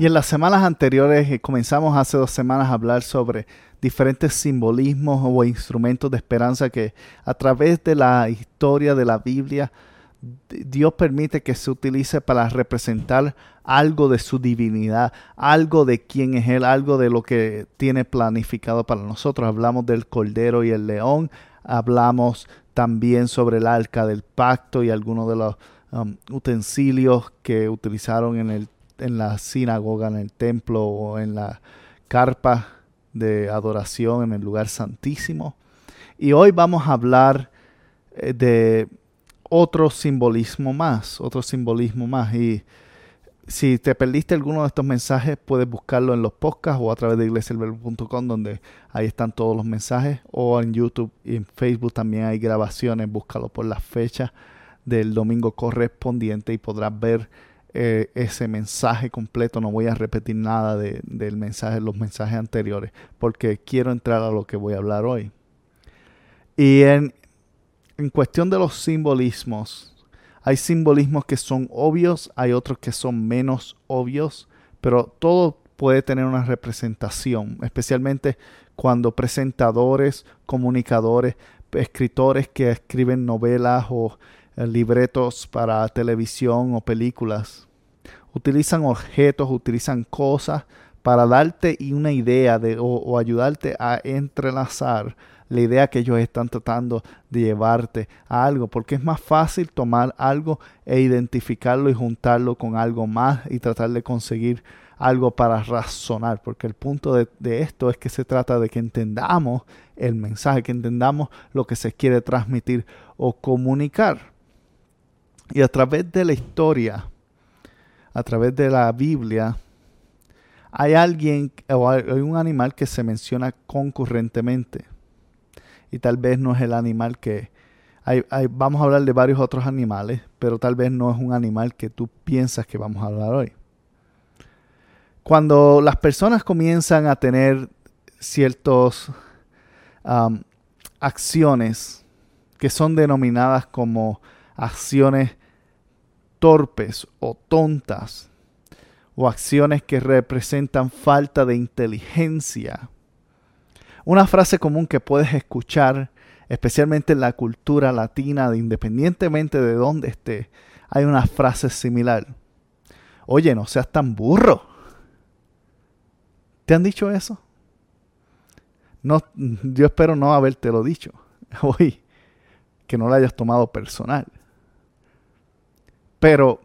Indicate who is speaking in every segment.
Speaker 1: Y en las semanas anteriores eh, comenzamos hace dos semanas a hablar sobre diferentes simbolismos o instrumentos de esperanza que a través de la historia de la Biblia Dios permite que se utilice para representar algo de su divinidad, algo de quién es Él, algo de lo que tiene planificado para nosotros. Hablamos del Cordero y el León, hablamos también sobre el arca del pacto y algunos de los um, utensilios que utilizaron en el en la sinagoga, en el templo o en la carpa de adoración en el lugar santísimo. Y hoy vamos a hablar eh, de otro simbolismo más, otro simbolismo más. Y si te perdiste alguno de estos mensajes, puedes buscarlo en los podcasts o a través de iglesialverbo.com, donde ahí están todos los mensajes, o en YouTube y en Facebook también hay grabaciones. Búscalo por la fecha del domingo correspondiente y podrás ver eh, ese mensaje completo, no voy a repetir nada de, del mensaje, los mensajes anteriores, porque quiero entrar a lo que voy a hablar hoy. Y en, en cuestión de los simbolismos, hay simbolismos que son obvios, hay otros que son menos obvios, pero todo puede tener una representación, especialmente cuando presentadores, comunicadores, escritores que escriben novelas o libretos para televisión o películas. Utilizan objetos, utilizan cosas para darte una idea de, o, ayudarte a entrelazar la idea que ellos están tratando de llevarte a algo, porque es más fácil tomar algo e identificarlo y juntarlo con algo más y tratar de conseguir algo para razonar, porque el punto de, esto es que se trata de que entendamos el mensaje, que entendamos lo que se quiere transmitir o comunicar. Y a través de la historia, a través de la Biblia, hay alguien o hay un animal que se menciona concurrentemente. Y tal vez no es el animal que... Vamos a hablar de varios otros animales, pero tal vez no es un animal que tú piensas que vamos a hablar hoy. Cuando las personas comienzan a tener ciertas acciones que son denominadas como acciones torpes o tontas o acciones que representan falta de inteligencia. Una frase común que puedes escuchar, especialmente en la cultura latina, independientemente de dónde esté, hay una frase similar. Oye, no seas tan burro. ¿Te han dicho eso? No, yo espero no haberte lo dicho hoy, que no lo hayas tomado personal pero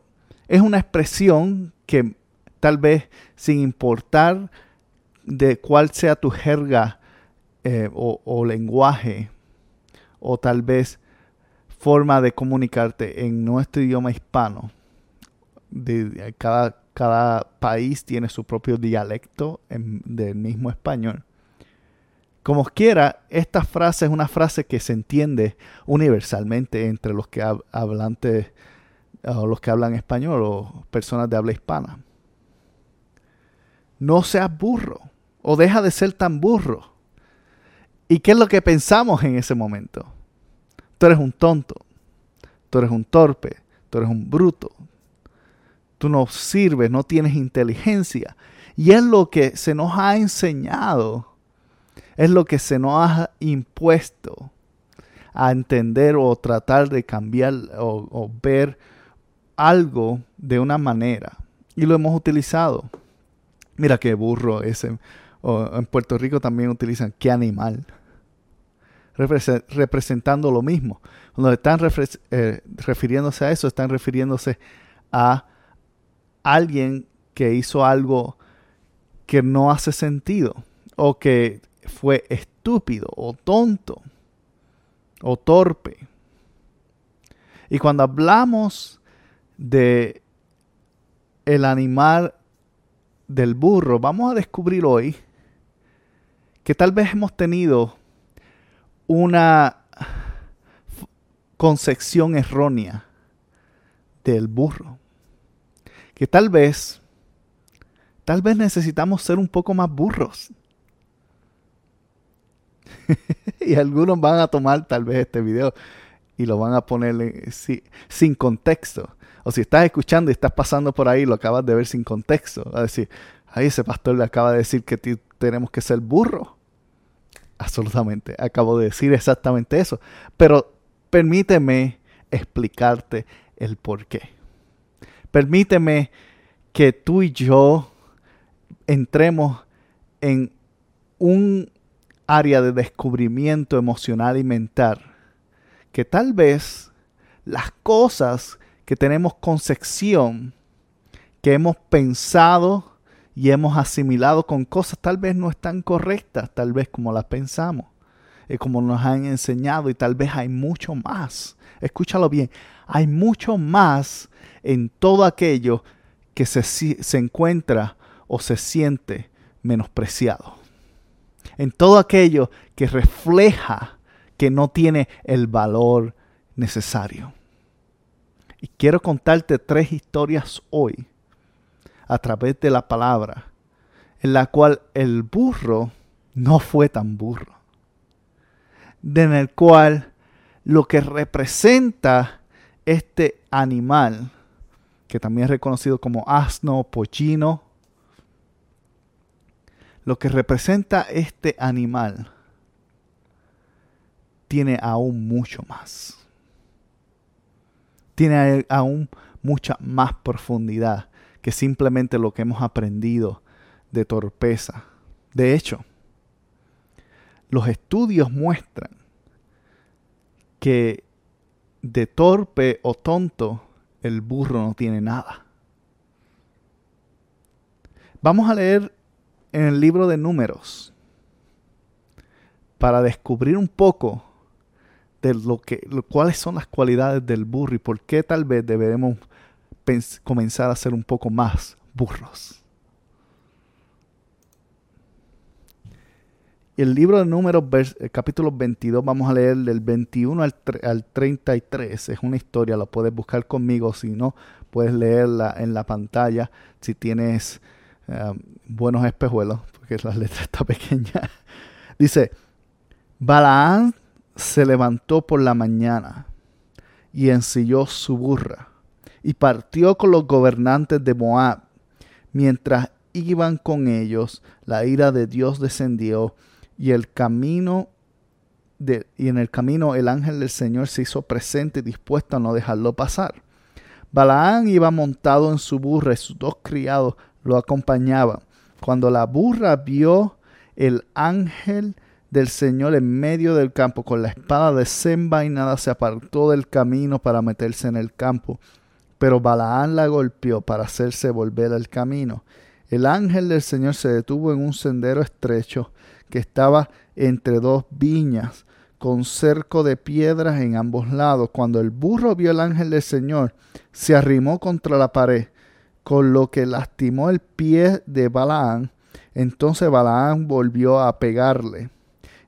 Speaker 1: es una expresión que tal vez sin importar de cuál sea tu jerga eh, o, lenguaje o tal vez forma de comunicarte en nuestro idioma hispano, de, cada, cada país tiene su propio dialecto del mismo español. Como quiera, esta frase es una frase que se entiende universalmente entre los que hablantes o los que hablan español o personas de habla hispana. No seas burro o deja de ser tan burro. ¿Y qué es lo que pensamos en ese momento? Tú eres un tonto, tú eres un torpe, tú eres un bruto, tú no sirves, no tienes inteligencia. Y es lo que se nos ha enseñado, es lo que se nos ha impuesto a entender o tratar de cambiar o, o ver algo de una manera y lo hemos utilizado. Mira qué burro ese. en Puerto Rico también utilizan qué animal. representando lo mismo. Cuando están eh, refiriéndose a eso, están refiriéndose a alguien que hizo algo que no hace sentido o que fue estúpido o tonto o torpe. Y cuando hablamos de el animal del burro, vamos a descubrir hoy que tal vez hemos tenido una concepción errónea del burro. Que tal vez, tal vez necesitamos ser un poco más burros. y algunos van a tomar tal vez este video y lo van a poner sin contexto. O si estás escuchando y estás pasando por ahí, lo acabas de ver sin contexto. A decir, ahí ese pastor le acaba de decir que tenemos que ser burros. Absolutamente, acabo de decir exactamente eso. Pero permíteme explicarte el por qué. Permíteme que tú y yo entremos en un área de descubrimiento emocional y mental que tal vez las cosas que tenemos concepción, que hemos pensado y hemos asimilado con cosas tal vez no están correctas, tal vez como las pensamos, y como nos han enseñado y tal vez hay mucho más. Escúchalo bien, hay mucho más en todo aquello que se, se encuentra o se siente menospreciado. En todo aquello que refleja que no tiene el valor necesario. Y quiero contarte tres historias hoy a través de la palabra, en la cual el burro no fue tan burro, en el cual lo que representa este animal, que también es reconocido como asno, pollino, lo que representa este animal tiene aún mucho más. Tiene aún mucha más profundidad que simplemente lo que hemos aprendido de torpeza. De hecho, los estudios muestran que de torpe o tonto el burro no tiene nada. Vamos a leer en el libro de números para descubrir un poco de lo que, cuáles son las cualidades del burro y por qué tal vez deberemos comenzar a ser un poco más burros. El libro de números, eh, capítulo 22, vamos a leer del 21 al, al 33. Es una historia, lo puedes buscar conmigo. Si no, puedes leerla en la pantalla. Si tienes eh, buenos espejuelos, porque la letra está pequeña. Dice, Balaán se levantó por la mañana y ensilló su burra y partió con los gobernantes de Moab. Mientras iban con ellos, la ira de Dios descendió y el camino de, y en el camino el ángel del Señor se hizo presente dispuesto a no dejarlo pasar. Balaán iba montado en su burra y sus dos criados lo acompañaban. Cuando la burra vio el ángel del Señor en medio del campo con la espada desenvainada, se apartó del camino para meterse en el campo pero Balaán la golpeó para hacerse volver al camino. El ángel del Señor se detuvo en un sendero estrecho que estaba entre dos viñas, con cerco de piedras en ambos lados. Cuando el burro vio al ángel del Señor, se arrimó contra la pared, con lo que lastimó el pie de Balaán. Entonces Balaán volvió a pegarle.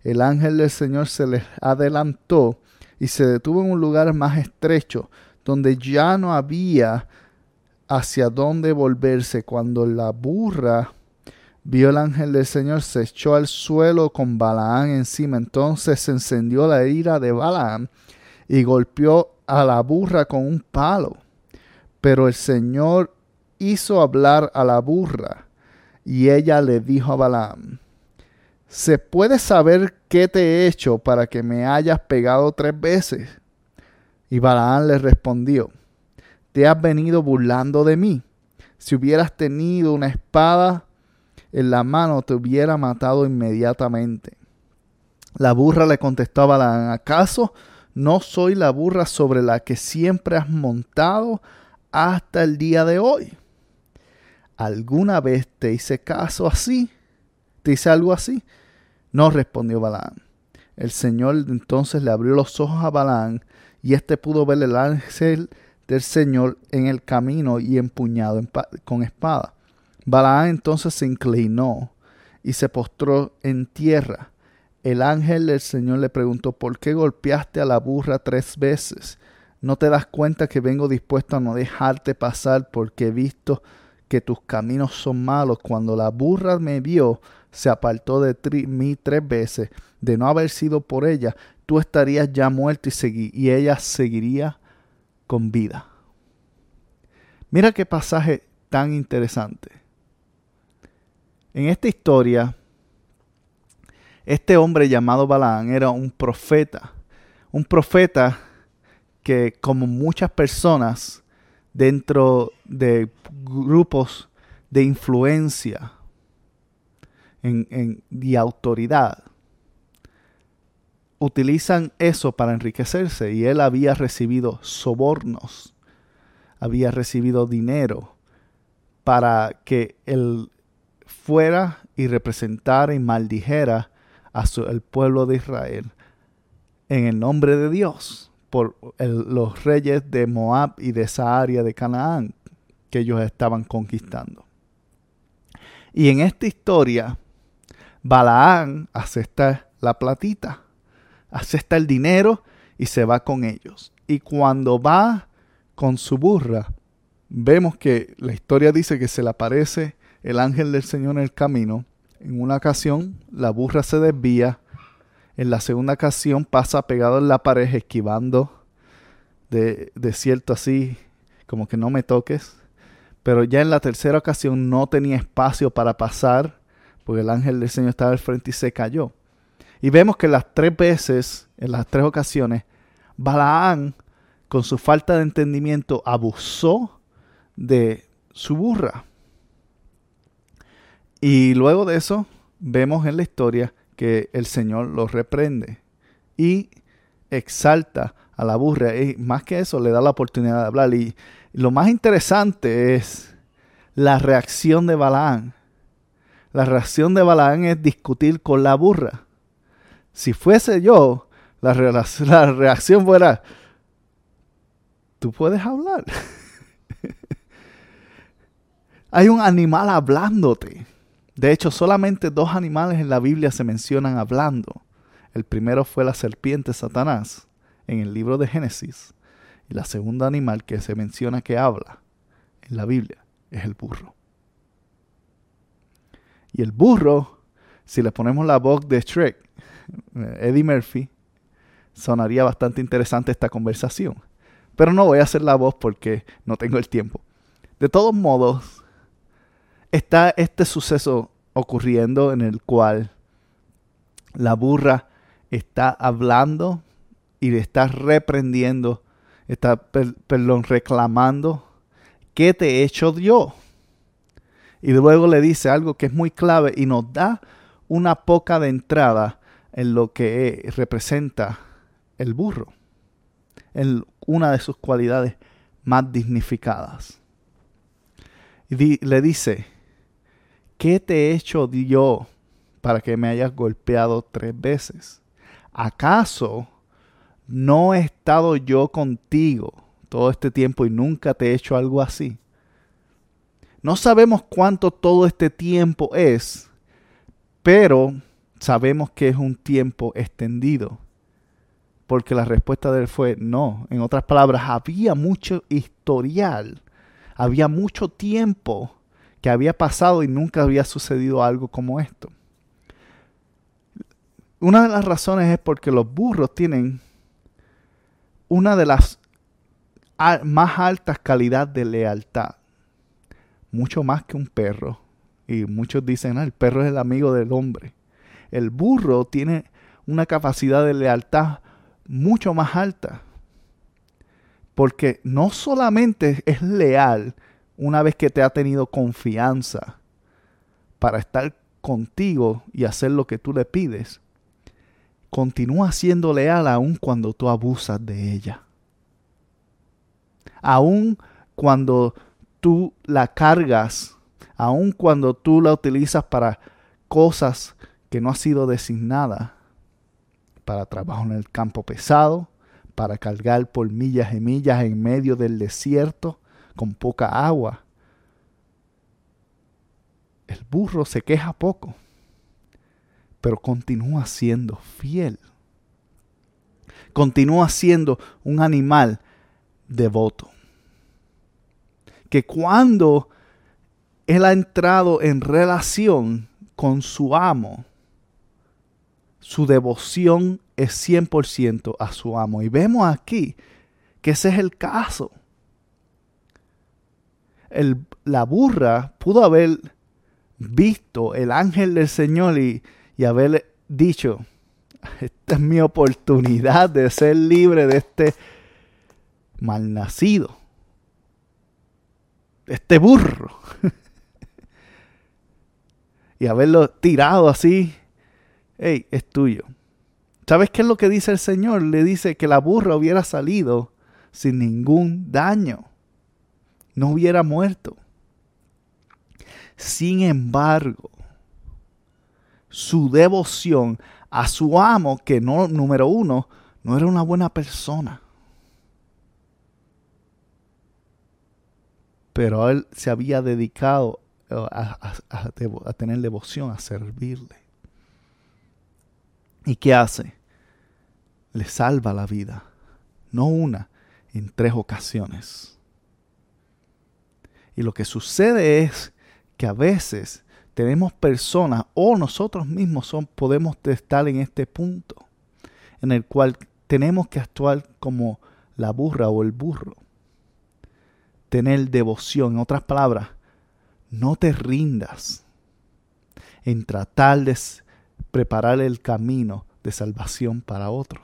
Speaker 1: El ángel del Señor se le adelantó y se detuvo en un lugar más estrecho, donde ya no había hacia dónde volverse. Cuando la burra vio el ángel del Señor, se echó al suelo con Balaán encima. Entonces se encendió la ira de Balaán y golpeó a la burra con un palo. Pero el Señor hizo hablar a la burra y ella le dijo a Balaam, ¿se puede saber qué te he hecho para que me hayas pegado tres veces? Y Balaán le respondió, ¿te has venido burlando de mí? Si hubieras tenido una espada en la mano, te hubiera matado inmediatamente. La burra le contestó a Balaán, ¿acaso no soy la burra sobre la que siempre has montado hasta el día de hoy? ¿Alguna vez te hice caso así? ¿Te hice algo así? No respondió Balaán. El Señor entonces le abrió los ojos a Balaán y éste pudo ver el ángel del Señor en el camino y empuñado con espada. Balaán entonces se inclinó y se postró en tierra. El ángel del Señor le preguntó, ¿por qué golpeaste a la burra tres veces? ¿No te das cuenta que vengo dispuesto a no dejarte pasar porque he visto que tus caminos son malos? Cuando la burra me vio, se apartó de mí tres veces. De no haber sido por ella, tú estarías ya muerto y, ella seguiría con vida. Mira qué pasaje tan interesante. En esta historia, este hombre llamado Balaán era un profeta, un profeta que como muchas personas dentro de grupos de influencia en, y autoridad, utilizan eso para enriquecerse y él había recibido sobornos, había recibido dinero para que él fuera y representara y maldijera al pueblo de Israel en el nombre de Dios por los reyes de Moab y de esa área de Canaán que ellos estaban conquistando. Y en esta historia, Balaán acepta la platita, acepta el dinero y se va con ellos. Y cuando va con su burra, vemos que la historia dice que se le aparece el ángel del Señor en el camino en una ocasión, la burra se desvía. En la segunda ocasión pasa pegado en la pared, esquivando de, de cierto así, como que no me toques. Pero ya en la tercera ocasión no tenía espacio para pasar, porque el ángel del Señor estaba al frente y se cayó. Y vemos que las tres veces, en las tres ocasiones, Balaán, con su falta de entendimiento, abusó de su burra. Y luego de eso, vemos en la historia que el Señor lo reprende y exalta a la burra. Y más que eso, le da la oportunidad de hablar. Y lo más interesante es la reacción de Balaán. La reacción de Balaán es discutir con la burra. Si fuese yo, la, la reacción fuera, tú puedes hablar. Hay un animal hablándote. De hecho, solamente dos animales en la Biblia se mencionan hablando. El primero fue la serpiente Satanás en el libro de Génesis. Y la segunda animal que se menciona que habla en la Biblia es el burro. Y el burro, si le ponemos la voz de Shrek, eh, Eddie Murphy, sonaría bastante interesante esta conversación. Pero no voy a hacer la voz porque no tengo el tiempo. De todos modos, está este suceso ocurriendo en el cual la burra está hablando y le está reprendiendo, está, perdón, reclamando, ¿qué te he hecho yo? Y luego le dice algo que es muy clave y nos da una poca de entrada en lo que representa el burro, en una de sus cualidades más dignificadas. Y le dice, ¿qué te he hecho yo para que me hayas golpeado tres veces? ¿Acaso no he estado yo contigo todo este tiempo y nunca te he hecho algo así? No sabemos cuánto todo este tiempo es, pero sabemos que es un tiempo extendido. Porque la respuesta de él fue no. En otras palabras, había mucho historial, había mucho tiempo que había pasado y nunca había sucedido algo como esto. Una de las razones es porque los burros tienen una de las más altas calidades de lealtad. Mucho más que un perro. Y muchos dicen, ah, el perro es el amigo del hombre. El burro tiene una capacidad de lealtad mucho más alta. Porque no solamente es leal una vez que te ha tenido confianza para estar contigo y hacer lo que tú le pides, continúa siendo leal aun cuando tú abusas de ella. Aun cuando tú la cargas, aun cuando tú la utilizas para cosas que no ha sido designada, para trabajo en el campo pesado, para cargar por millas y millas en medio del desierto, con poca agua. El burro se queja poco. pero continúa siendo fiel. Continúa siendo un animal devoto. Que cuando él ha entrado en relación con su amo, su devoción es 100% a su amo. Y vemos aquí que ese es el caso. El, la burra pudo haber visto el ángel del Señor y, y haber dicho, esta es mi oportunidad de ser libre de este malnacido, este burro. y haberlo tirado así, hey, es tuyo. ¿Sabes qué es lo que dice el Señor? Le dice que la burra hubiera salido sin ningún daño. No hubiera muerto. Sin embargo, su devoción a su amo, que no, número uno, no era una buena persona. Pero él se había dedicado a, tener devoción, a servirle. ¿Y qué hace? Le salva la vida. No una, en tres ocasiones. Y lo que sucede es que a veces tenemos personas o nosotros mismos son, podemos estar en este punto en el cual tenemos que actuar como la burra o el burro. Tener devoción, en otras palabras, no te rindas en tratar de preparar el camino de salvación para otros.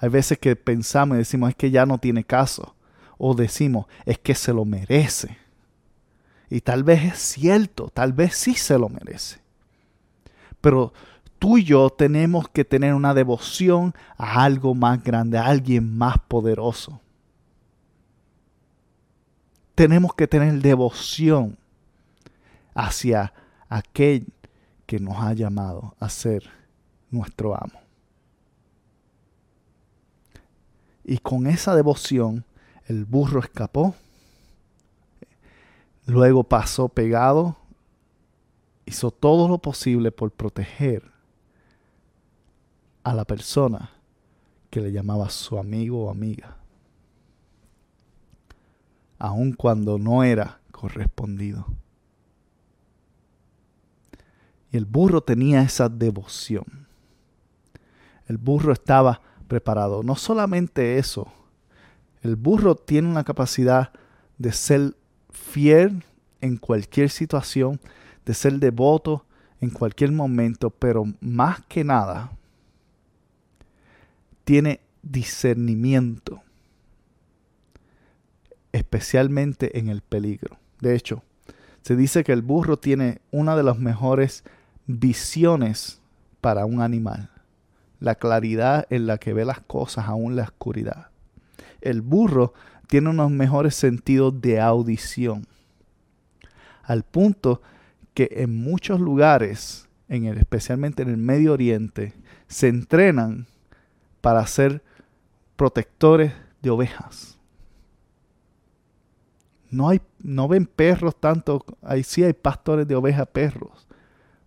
Speaker 1: Hay veces que pensamos y decimos es que ya no tiene caso. O decimos es que se lo merece. Y tal vez es cierto, tal vez sí se lo merece. Pero tú y yo tenemos que tener una devoción a algo más grande, a alguien más poderoso tenemos que tener devoción hacia aquel que nos ha llamado a ser nuestro amo. Y con esa devoción el burro escapó, luego pasó pegado, hizo todo lo posible por proteger a la persona que le llamaba su amigo o amiga aun cuando no era correspondido. Y el burro tenía esa devoción. El burro estaba preparado. No solamente eso, el burro tiene una capacidad de ser fiel en cualquier situación, de ser devoto en cualquier momento, pero más que nada, tiene discernimiento especialmente en el peligro. De hecho, se dice que el burro tiene una de las mejores visiones para un animal, la claridad en la que ve las cosas aún la oscuridad. El burro tiene unos mejores sentidos de audición, al punto que en muchos lugares, en el, especialmente en el Medio Oriente, se entrenan para ser protectores de ovejas no, hay, no ven perros tanto, ahí sí hay pastores de ovejas perros,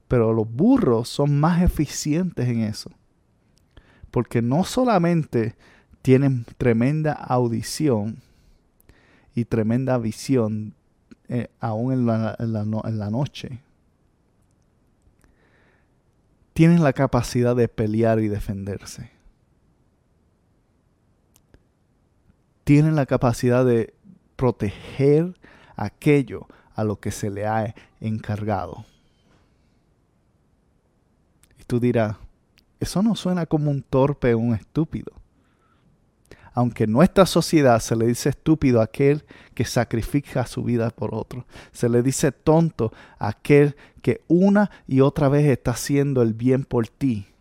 Speaker 1: pero los burros son más eficientes en eso. Porque no solamente tienen tremenda audición y tremenda visión eh, aún en la, en la noche, tienen la capacidad de pelear y defenderse. Tienen la capacidad de proteger aquello a lo que se le ha encargado. Y tú dirás, eso no suena como un torpe o un estúpido. Aunque en nuestra sociedad se le dice estúpido a aquel que sacrifica su vida por otro. Se le dice tonto a aquel que una y otra vez está haciendo el bien por ti.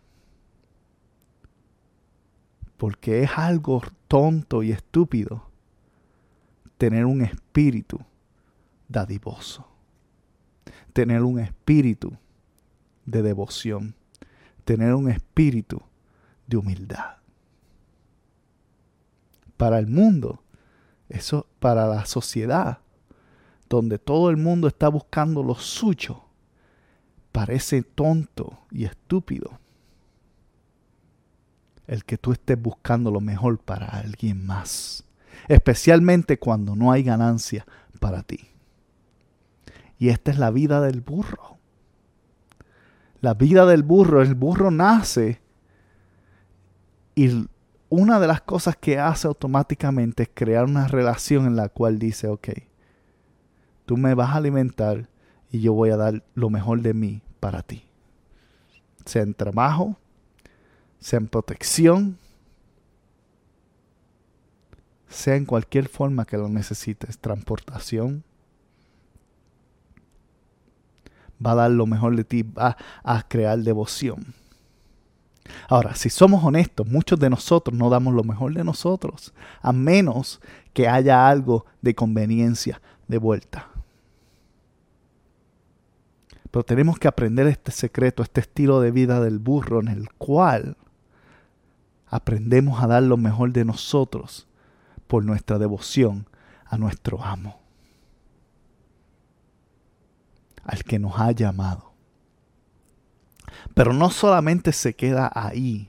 Speaker 1: Porque es algo tonto y estúpido tener un espíritu dadivoso, tener un espíritu de devoción, tener un espíritu de humildad. Para el mundo, eso para la sociedad, donde todo el mundo está buscando lo suyo, parece tonto y estúpido el que tú estés buscando lo mejor para alguien más, especialmente cuando no hay ganancia para ti. Y esta es la vida del burro. La vida del burro, el burro nace y una de las cosas que hace automáticamente es crear una relación en la cual dice, ok, tú me vas a alimentar y yo voy a dar lo mejor de mí para ti. Sea en trabajo, sea en protección, sea en cualquier forma que lo necesites, transportación. Va a dar lo mejor de ti, va a crear devoción. Ahora, si somos honestos, muchos de nosotros no damos lo mejor de nosotros, a menos que haya algo de conveniencia de vuelta. Pero tenemos que aprender este secreto, este estilo de vida del burro en el cual aprendemos a dar lo mejor de nosotros por nuestra devoción a nuestro amo, al que nos ha llamado. Pero no solamente se queda ahí.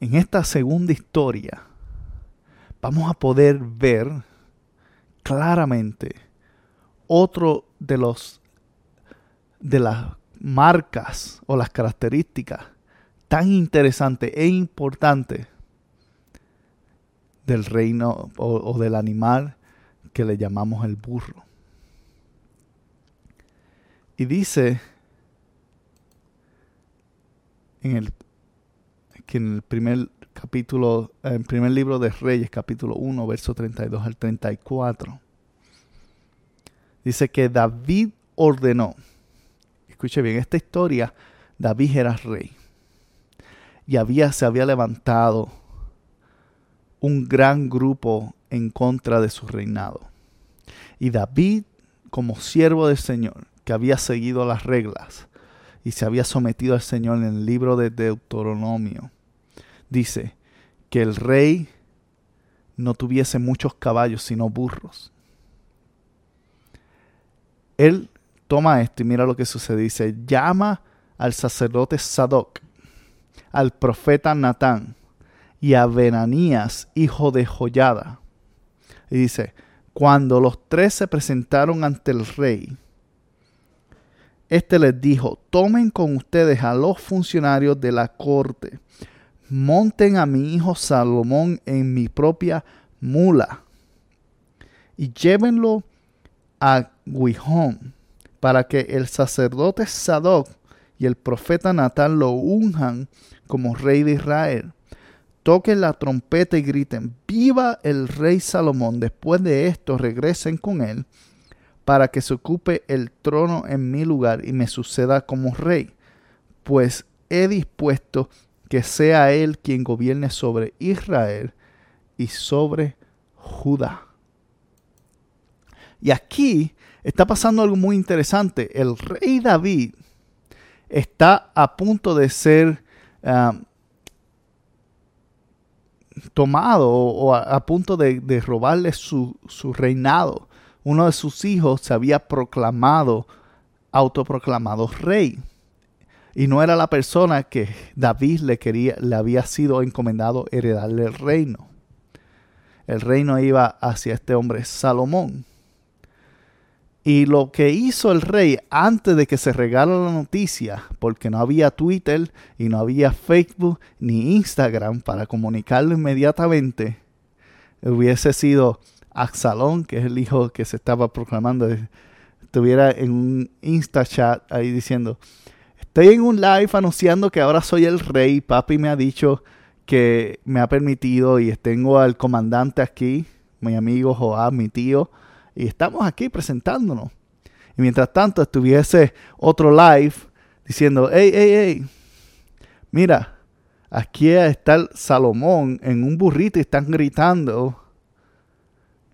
Speaker 1: En esta segunda historia vamos a poder ver claramente otro de los de las marcas o las características tan interesante e importante del reino o, del animal que le llamamos el burro. Y dice en el, que en el primer capítulo, en primer libro de Reyes, capítulo 1, verso 32 al 34, dice que David ordenó, escuche bien, esta historia, David era rey y había, se había levantado un gran grupo en contra de su reinado. Y David, como siervo del Señor, que había seguido las reglas y se había sometido al Señor en el libro de Deuteronomio, dice que el rey no tuviese muchos caballos, sino burros. Él toma esto y mira lo que sucede. Llama al sacerdote Sadoc al profeta Natán y a Benanías, hijo de Joyada. Y dice, cuando los tres se presentaron ante el rey, este les dijo, tomen con ustedes a los funcionarios de la corte, monten a mi hijo Salomón en mi propia mula y llévenlo a Guijón para que el sacerdote Sadoc y el profeta Natán lo unjan como rey de Israel. Toquen la trompeta y griten, viva el rey Salomón. Después de esto regresen con él para que se ocupe el trono en mi lugar y me suceda como rey, pues he dispuesto que sea él quien gobierne sobre Israel y sobre Judá. Y aquí está pasando algo muy interesante. El rey David está a punto de ser ah, tomado o a, punto de, robarle su, su, reinado. Uno de sus hijos se había proclamado, autoproclamado rey. Y no era la persona que David le quería, le había sido encomendado heredarle el reino. El reino iba hacia este hombre Salomón. Y lo que hizo el rey antes de que se regara la noticia, porque no había Twitter y no había Facebook ni Instagram para comunicarlo inmediatamente, hubiese sido Axalón, que es el hijo que se estaba proclamando, estuviera en un Insta chat ahí diciendo, estoy en un live anunciando que ahora soy el rey, papi me ha dicho que me ha permitido y tengo al comandante aquí, mi amigo Joab, mi tío, y estamos aquí presentándonos. Y mientras tanto estuviese otro live diciendo, hey, hey, hey, mira, aquí está Salomón en un burrito y están gritando,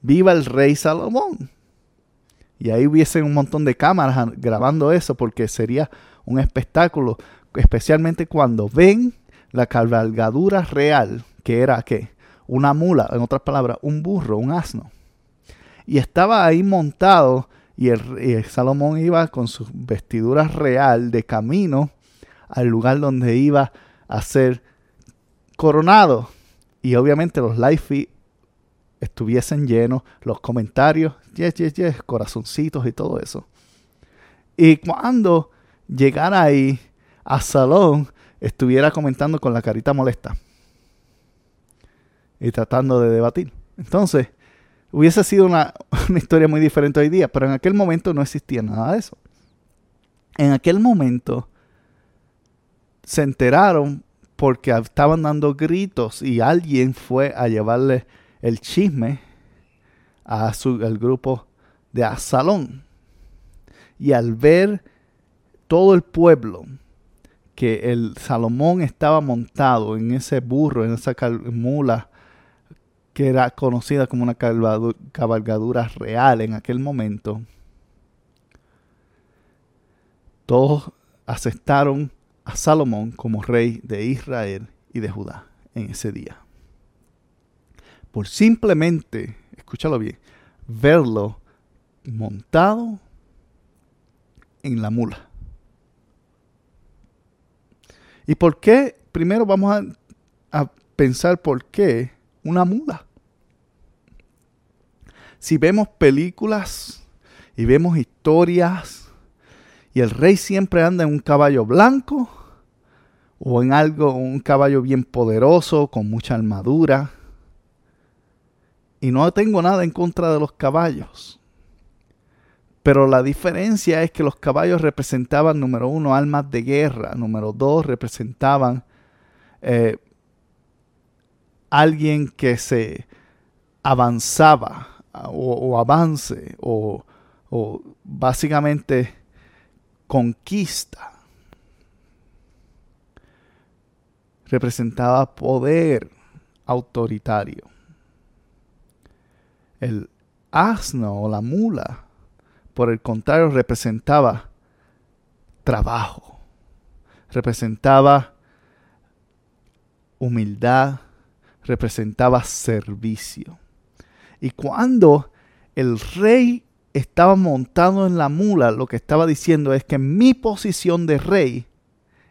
Speaker 1: viva el rey Salomón. Y ahí hubiese un montón de cámaras grabando eso porque sería un espectáculo, especialmente cuando ven la cabalgadura real, que era qué? Una mula, en otras palabras, un burro, un asno y estaba ahí montado y el, Salomón iba con sus vestiduras real de camino al lugar donde iba a ser coronado. Y obviamente los live estuviesen llenos, los comentarios, yes, yes, yes, corazoncitos y todo eso. Y cuando llegara ahí a Salón, estuviera comentando con la carita molesta y tratando de debatir. Entonces, hubiese sido una, historia muy diferente hoy día, pero en aquel momento no existía nada de eso. En aquel momento se enteraron porque estaban dando gritos y alguien fue a llevarle el chisme a su, al grupo de Asalón. Y al ver todo el pueblo que el Salomón estaba montado en ese burro, en esa mula que era conocida como una cabalgadura real en aquel momento, todos aceptaron a Salomón como rey de Israel y de Judá en ese día. Por simplemente, escúchalo bien, verlo montado en la mula. ¿Y por qué? Primero vamos a, pensar por qué una mula si vemos películas y vemos historias y el rey siempre anda en un caballo blanco o en algo, un caballo bien poderoso, con mucha armadura. Y no tengo nada en contra de los caballos. Pero la diferencia es que los caballos representaban, número uno, almas de guerra. Número dos, representaban eh, alguien que se avanzaba o, avance o, o básicamente conquista. Representaba poder autoritario. El asno o la mula, por el contrario, representaba trabajo, representaba humildad, representaba servicio. Y cuando el rey estaba montado en la mula, lo que estaba diciendo es que mi posición de rey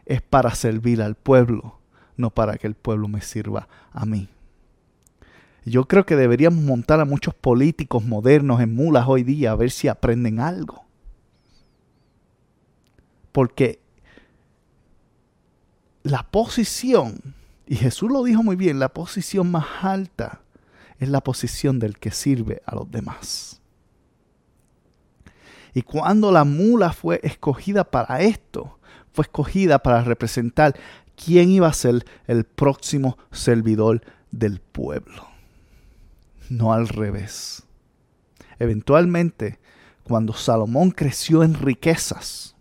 Speaker 1: es para servir al pueblo, no para que el pueblo me sirva a mí. Yo creo que deberíamos montar a muchos políticos modernos en mulas hoy día a ver si aprenden algo. Porque la posición, y Jesús lo dijo muy bien, la posición más alta es la posición del que sirve a los demás. Y cuando la mula fue escogida para esto, fue escogida para representar quién iba a ser el próximo servidor del pueblo. No al revés. Eventualmente, cuando Salomón creció en riquezas,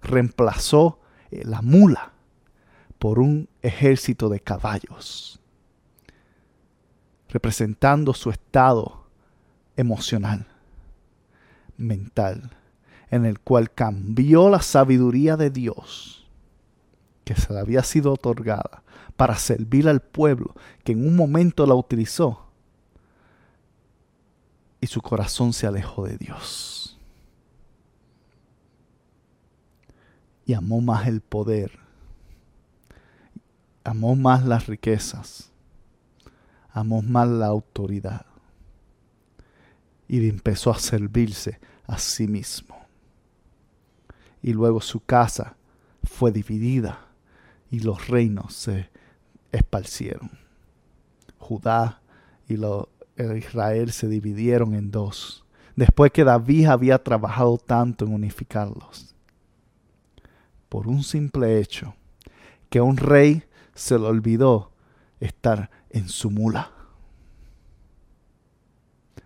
Speaker 1: reemplazó eh, la mula por un ejército de caballos representando su estado emocional, mental, en el cual cambió la sabiduría de Dios que se le había sido otorgada para servir al pueblo, que en un momento la utilizó, y su corazón se alejó de Dios. Y amó más el poder, amó más las riquezas, amó más la autoridad y empezó a servirse a sí mismo. Y luego su casa fue dividida y los reinos se esparcieron. Judá y Israel se dividieron en dos, después que David había trabajado tanto en unificarlos. Por un simple hecho, que un rey se le olvidó estar en su mula.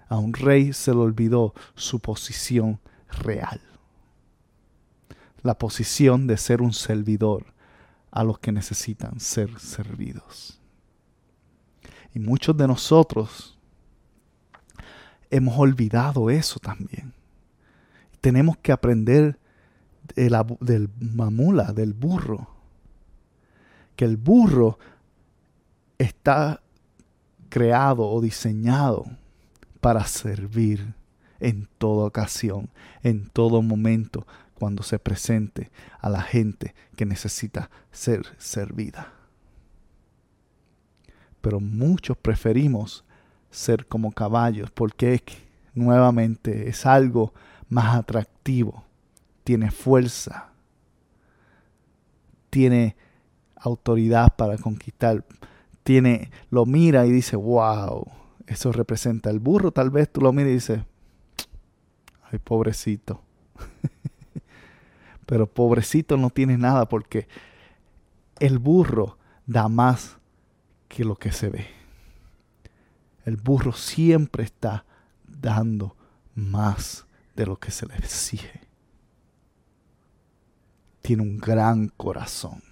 Speaker 1: A un rey se le olvidó su posición real. La posición de ser un servidor a los que necesitan ser servidos. Y muchos de nosotros hemos olvidado eso también. Tenemos que aprender del mamula, del burro. Que el burro está creado o diseñado para servir en toda ocasión, en todo momento, cuando se presente a la gente que necesita ser servida. Pero muchos preferimos ser como caballos porque nuevamente es algo más atractivo, tiene fuerza, tiene autoridad para conquistar, tiene, lo mira y dice, wow, eso representa el burro. Tal vez tú lo miras y dices, ay, pobrecito. Pero pobrecito no tiene nada porque el burro da más que lo que se ve. El burro siempre está dando más de lo que se le exige. Tiene un gran corazón.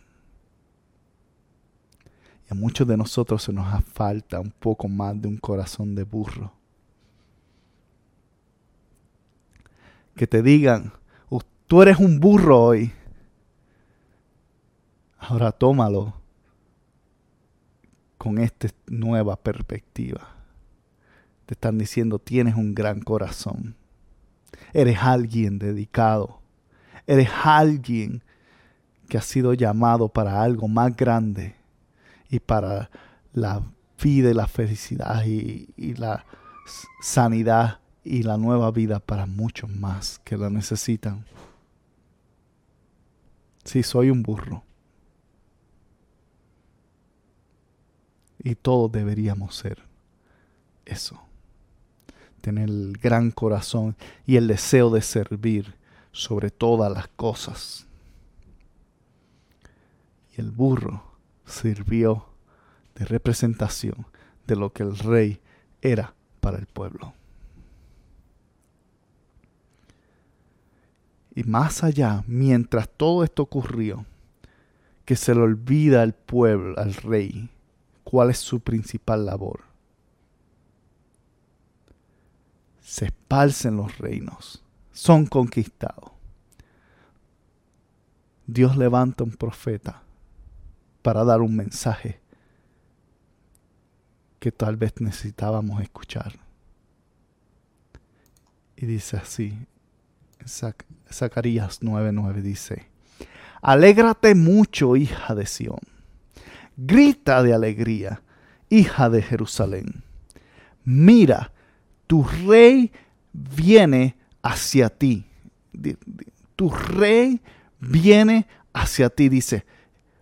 Speaker 1: Y a muchos de nosotros se nos falta un poco más de un corazón de burro. Que te digan, tú eres un burro hoy. Ahora tómalo con esta nueva perspectiva. Te están diciendo, tienes un gran corazón. Eres alguien dedicado. Eres alguien que ha sido llamado para algo más grande y para la vida y la felicidad y, la sanidad y la nueva vida para muchos más que la necesitan. Sí, soy un burro. Y todos deberíamos ser eso. Tener el gran corazón y el deseo de servir sobre todas las cosas. Y el burro sirvió de representación de lo que el rey era para el pueblo. Y más allá, mientras todo esto ocurrió, que se le olvida al pueblo, al rey, cuál es su principal labor. Se esparcen los reinos, son conquistados. Dios levanta un profeta para dar un mensaje que tal vez necesitábamos escuchar. Y dice así, Zacarías 9:9 dice, Alégrate mucho, hija de Sión, grita de alegría, hija de Jerusalén. Mira, tu rey viene hacia ti. Tu rey viene hacia ti, dice,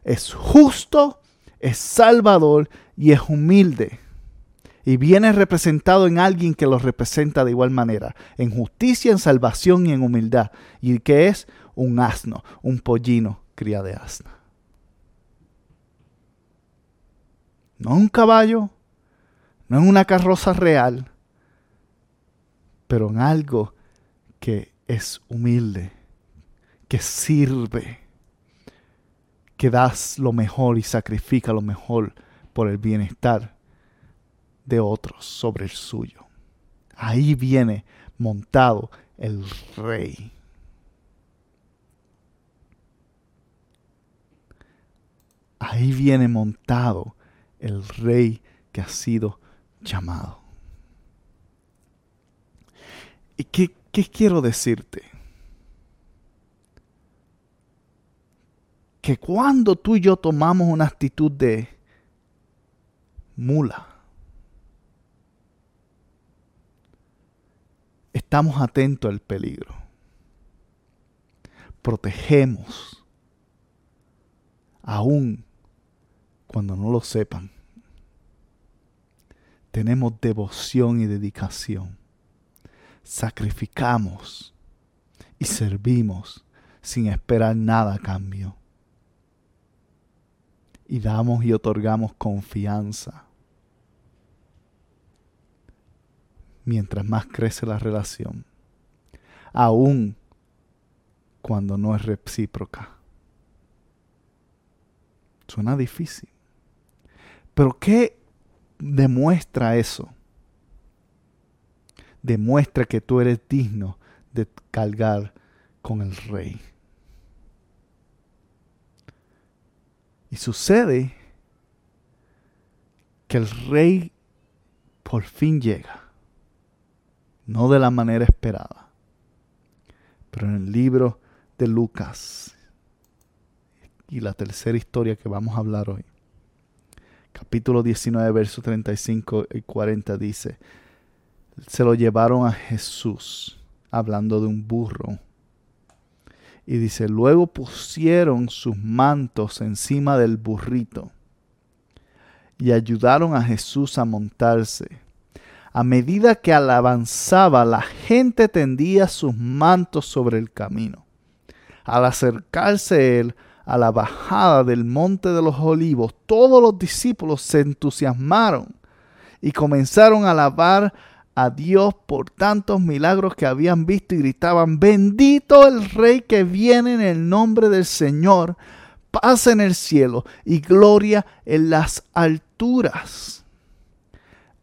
Speaker 1: es justo, es salvador y es humilde. Y viene representado en alguien que lo representa de igual manera, en justicia, en salvación y en humildad. Y que es un asno, un pollino cría de asna. No un caballo, no en una carroza real, pero en algo que es humilde, que sirve que das lo mejor y sacrifica lo mejor por el bienestar de otros sobre el suyo. Ahí viene montado el rey. Ahí viene montado el rey que ha sido llamado. ¿Y qué, qué quiero decirte? Que cuando tú y yo tomamos una actitud de mula, estamos atentos al peligro. Protegemos, aún cuando no lo sepan. Tenemos devoción y dedicación. Sacrificamos y servimos sin esperar nada a cambio y damos y otorgamos confianza. Mientras más crece la relación, aún cuando no es recíproca. Suena difícil. Pero ¿qué demuestra eso? Demuestra que tú eres digno de cargar con el rey. Y sucede que el rey por fin llega. no de la manera esperada. Pero en el libro de Lucas, y la tercera historia que vamos a hablar hoy, capítulo 19, versos 35 y 40 dice, se lo llevaron a Jesús, hablando de un burro. Y dice, luego pusieron sus mantos encima del burrito y ayudaron a Jesús a montarse. A medida que avanzaba, la gente tendía sus mantos sobre el camino. Al acercarse él a la bajada del monte de los olivos, todos los discípulos se entusiasmaron y comenzaron a alabar a Dios por tantos milagros que habían visto y gritaban, bendito el Rey que viene en el nombre del Señor, paz en el cielo y gloria en las alturas.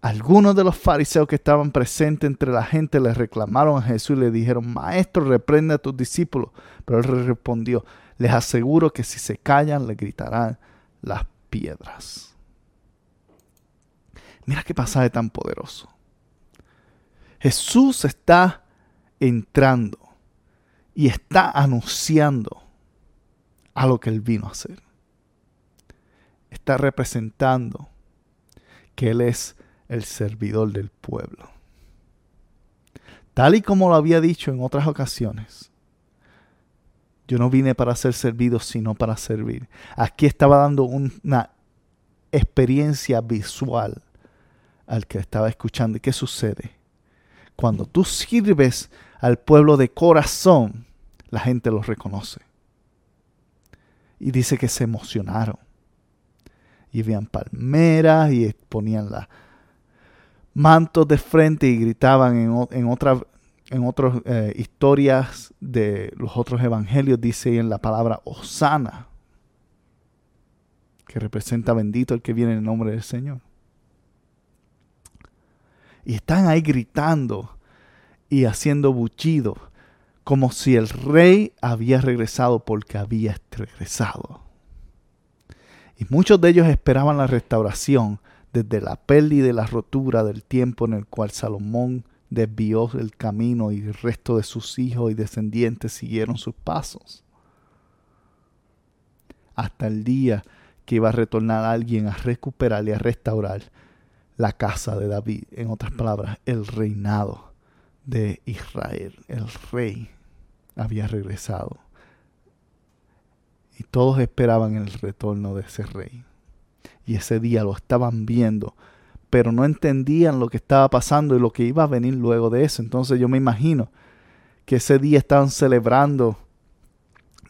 Speaker 1: Algunos de los fariseos que estaban presentes entre la gente le reclamaron a Jesús y le dijeron, Maestro, reprende a tus discípulos. Pero él respondió, les aseguro que si se callan le gritarán las piedras. Mira qué pasaje tan poderoso. Jesús está entrando y está anunciando a lo que Él vino a hacer. Está representando que Él es el servidor del pueblo. Tal y como lo había dicho en otras ocasiones, yo no vine para ser servido, sino para servir. Aquí estaba dando una experiencia visual al que estaba escuchando. ¿Y qué sucede? Cuando tú sirves al pueblo de corazón, la gente lo reconoce. Y dice que se emocionaron. Y veían palmeras y ponían las mantos de frente y gritaban en, en otras en otras eh, historias de los otros evangelios dice en la palabra Osana, que representa bendito el que viene en el nombre del Señor. Y están ahí gritando y haciendo buchido, como si el rey había regresado porque había regresado. Y muchos de ellos esperaban la restauración desde la pérdida y la rotura del tiempo en el cual Salomón desvió el camino y el resto de sus hijos y descendientes siguieron sus pasos. Hasta el día que iba a retornar alguien a recuperar y a restaurar la casa de David. En otras palabras, el reinado de Israel. El rey había regresado. Y todos esperaban el retorno de ese rey. Y ese día lo estaban viendo pero no entendían lo que estaba pasando y lo que iba a venir luego de eso. Entonces yo me imagino que ese día estaban celebrando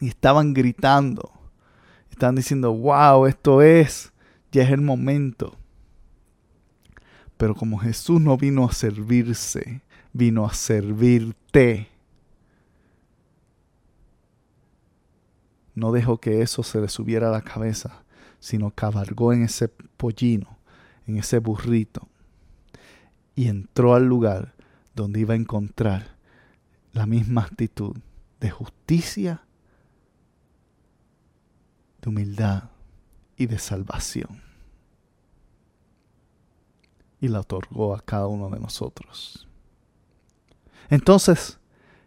Speaker 1: y estaban gritando. Estaban diciendo, wow, esto es, ya es el momento. Pero como Jesús no vino a servirse, vino a servirte. No dejó que eso se le subiera a la cabeza, sino cabalgó en ese pollino en ese burrito y entró al lugar donde iba a encontrar la misma actitud de justicia, de humildad y de salvación. Y la otorgó a cada uno de nosotros. Entonces,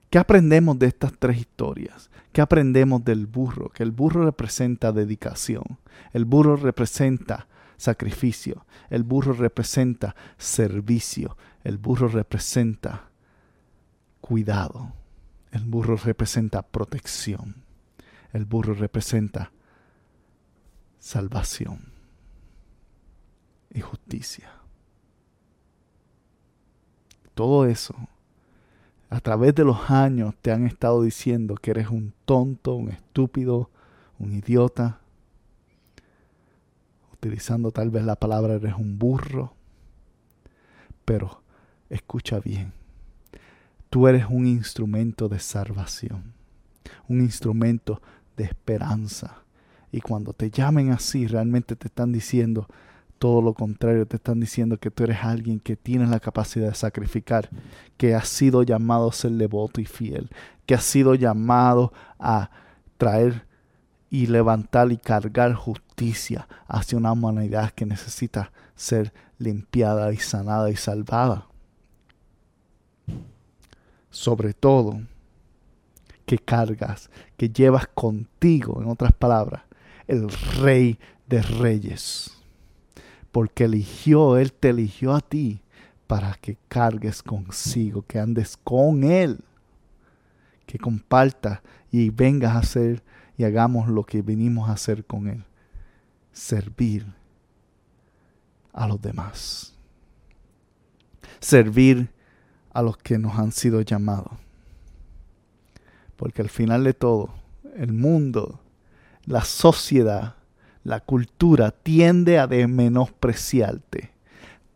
Speaker 1: ¿qué aprendemos de estas tres historias? ¿Qué aprendemos del burro? Que el burro representa dedicación. El burro representa sacrificio. El burro representa servicio. El burro representa cuidado. El burro representa protección. El burro representa salvación y justicia. Todo eso, a través de los años te han estado diciendo que eres un tonto, un estúpido, un idiota, utilizando tal vez la palabra eres un burro, pero escucha bien, tú eres un instrumento de salvación, un instrumento de esperanza. Y cuando te llamen así, realmente te están diciendo todo lo contrario, te están diciendo que tú eres alguien que tienes la capacidad de sacrificar, que has sido llamado a ser devoto y fiel, que has sido llamado a traer y levantar y cargar justicia hacia una humanidad que necesita ser limpiada y sanada y salvada. sobre todo, que cargas, que llevas contigo, en otras palabras, el rey de reyes. Porque eligió, Él te eligió a ti para que cargues consigo, que andes con Él, que compartas y vengas a hacer y hagamos lo que venimos a hacer con Él, servir a los demás, servir a los que nos han sido llamados. Porque al final de todo, el mundo, la sociedad, la cultura tiende a de menospreciarte,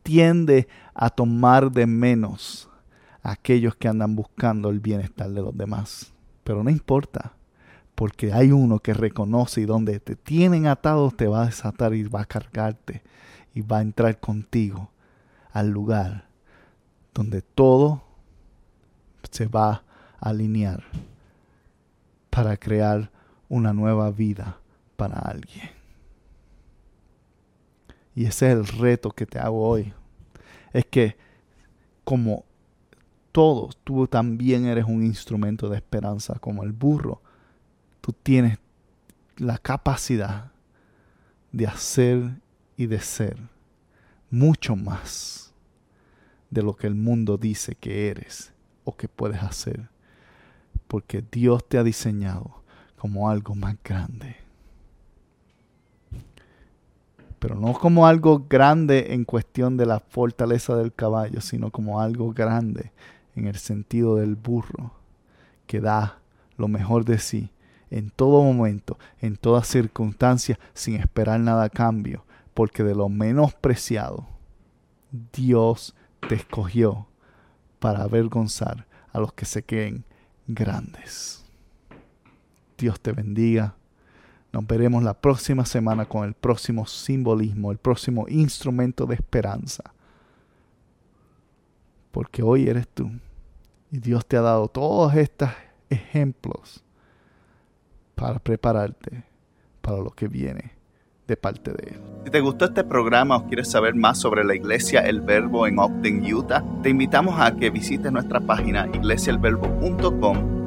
Speaker 1: tiende a tomar de menos aquellos que andan buscando el bienestar de los demás. Pero no importa, porque hay uno que reconoce y donde te tienen atado te va a desatar y va a cargarte y va a entrar contigo al lugar donde todo se va a alinear para crear una nueva vida para alguien. Y ese es el reto que te hago hoy. Es que como todos, tú también eres un instrumento de esperanza como el burro. Tú tienes la capacidad de hacer y de ser mucho más de lo que el mundo dice que eres o que puedes hacer porque Dios te ha diseñado como algo más grande. Pero no como algo grande en cuestión de la fortaleza del caballo, sino como algo grande en el sentido del burro, que da lo mejor de sí en todo momento, en toda circunstancia, sin esperar nada a cambio, porque de lo menospreciado, Dios te escogió para avergonzar a los que se queden grandes. Dios te bendiga. Nos veremos la próxima semana con el próximo simbolismo, el próximo instrumento de esperanza. Porque hoy eres tú. Y Dios te ha dado todos estos ejemplos para prepararte para lo que viene de parte de Él. Si te gustó este programa o quieres saber más sobre la iglesia El Verbo en Ogden, Utah, te invitamos a que visites nuestra página iglesiaelverbo.com